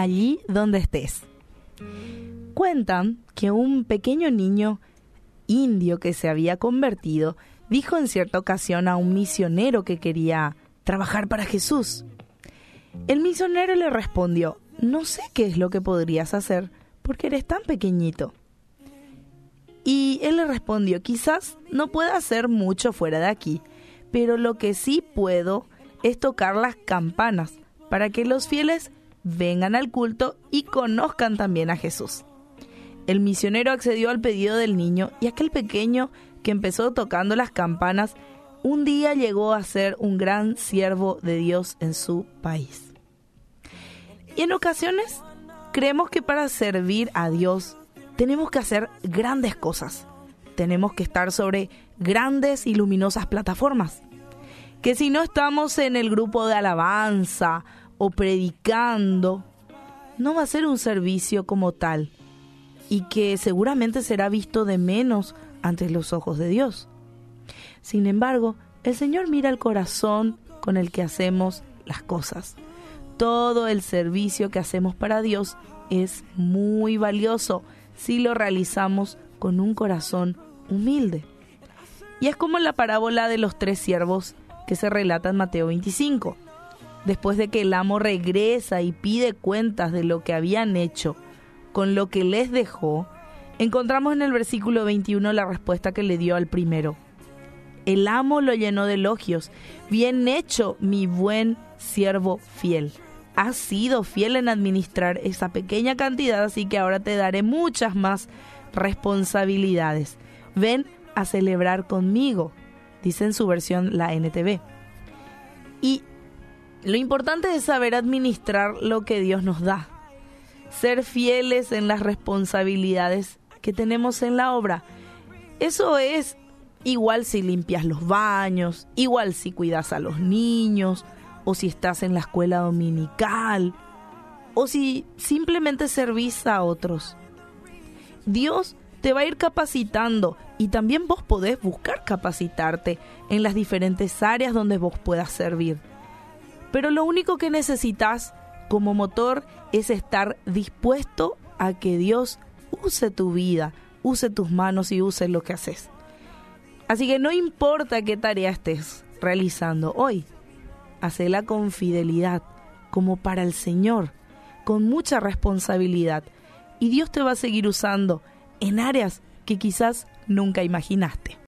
allí donde estés. Cuentan que un pequeño niño indio que se había convertido dijo en cierta ocasión a un misionero que quería trabajar para Jesús. El misionero le respondió, no sé qué es lo que podrías hacer porque eres tan pequeñito. Y él le respondió, quizás no pueda hacer mucho fuera de aquí, pero lo que sí puedo es tocar las campanas para que los fieles vengan al culto y conozcan también a Jesús. El misionero accedió al pedido del niño y aquel pequeño que empezó tocando las campanas un día llegó a ser un gran siervo de Dios en su país. Y en ocasiones creemos que para servir a Dios tenemos que hacer grandes cosas. Tenemos que estar sobre grandes y luminosas plataformas. Que si no estamos en el grupo de alabanza o predicando, no va a ser un servicio como tal y que seguramente será visto de menos ante los ojos de Dios. Sin embargo, el Señor mira el corazón con el que hacemos las cosas. Todo el servicio que hacemos para Dios es muy valioso si lo realizamos con un corazón humilde. Y es como la parábola de los tres siervos que se relata en Mateo 25. Después de que el amo regresa y pide cuentas de lo que habían hecho con lo que les dejó, encontramos en el versículo 21 la respuesta que le dio al primero. El amo lo llenó de elogios. Bien hecho, mi buen siervo fiel. Has sido fiel en administrar esa pequeña cantidad, así que ahora te daré muchas más responsabilidades. Ven a celebrar conmigo, dice en su versión la NTV. Y lo importante es saber administrar lo que Dios nos da. Ser fieles en las responsabilidades que tenemos en la obra. Eso es igual si limpias los baños, igual si cuidas a los niños, o si estás en la escuela dominical, o si simplemente servís a otros. Dios te va a ir capacitando y también vos podés buscar capacitarte en las diferentes áreas donde vos puedas servir. Pero lo único que necesitas como motor es estar dispuesto a que Dios use tu vida, use tus manos y use lo que haces. Así que no importa qué tarea estés realizando hoy, hacela con fidelidad, como para el Señor, con mucha responsabilidad. Y Dios te va a seguir usando en áreas que quizás nunca imaginaste.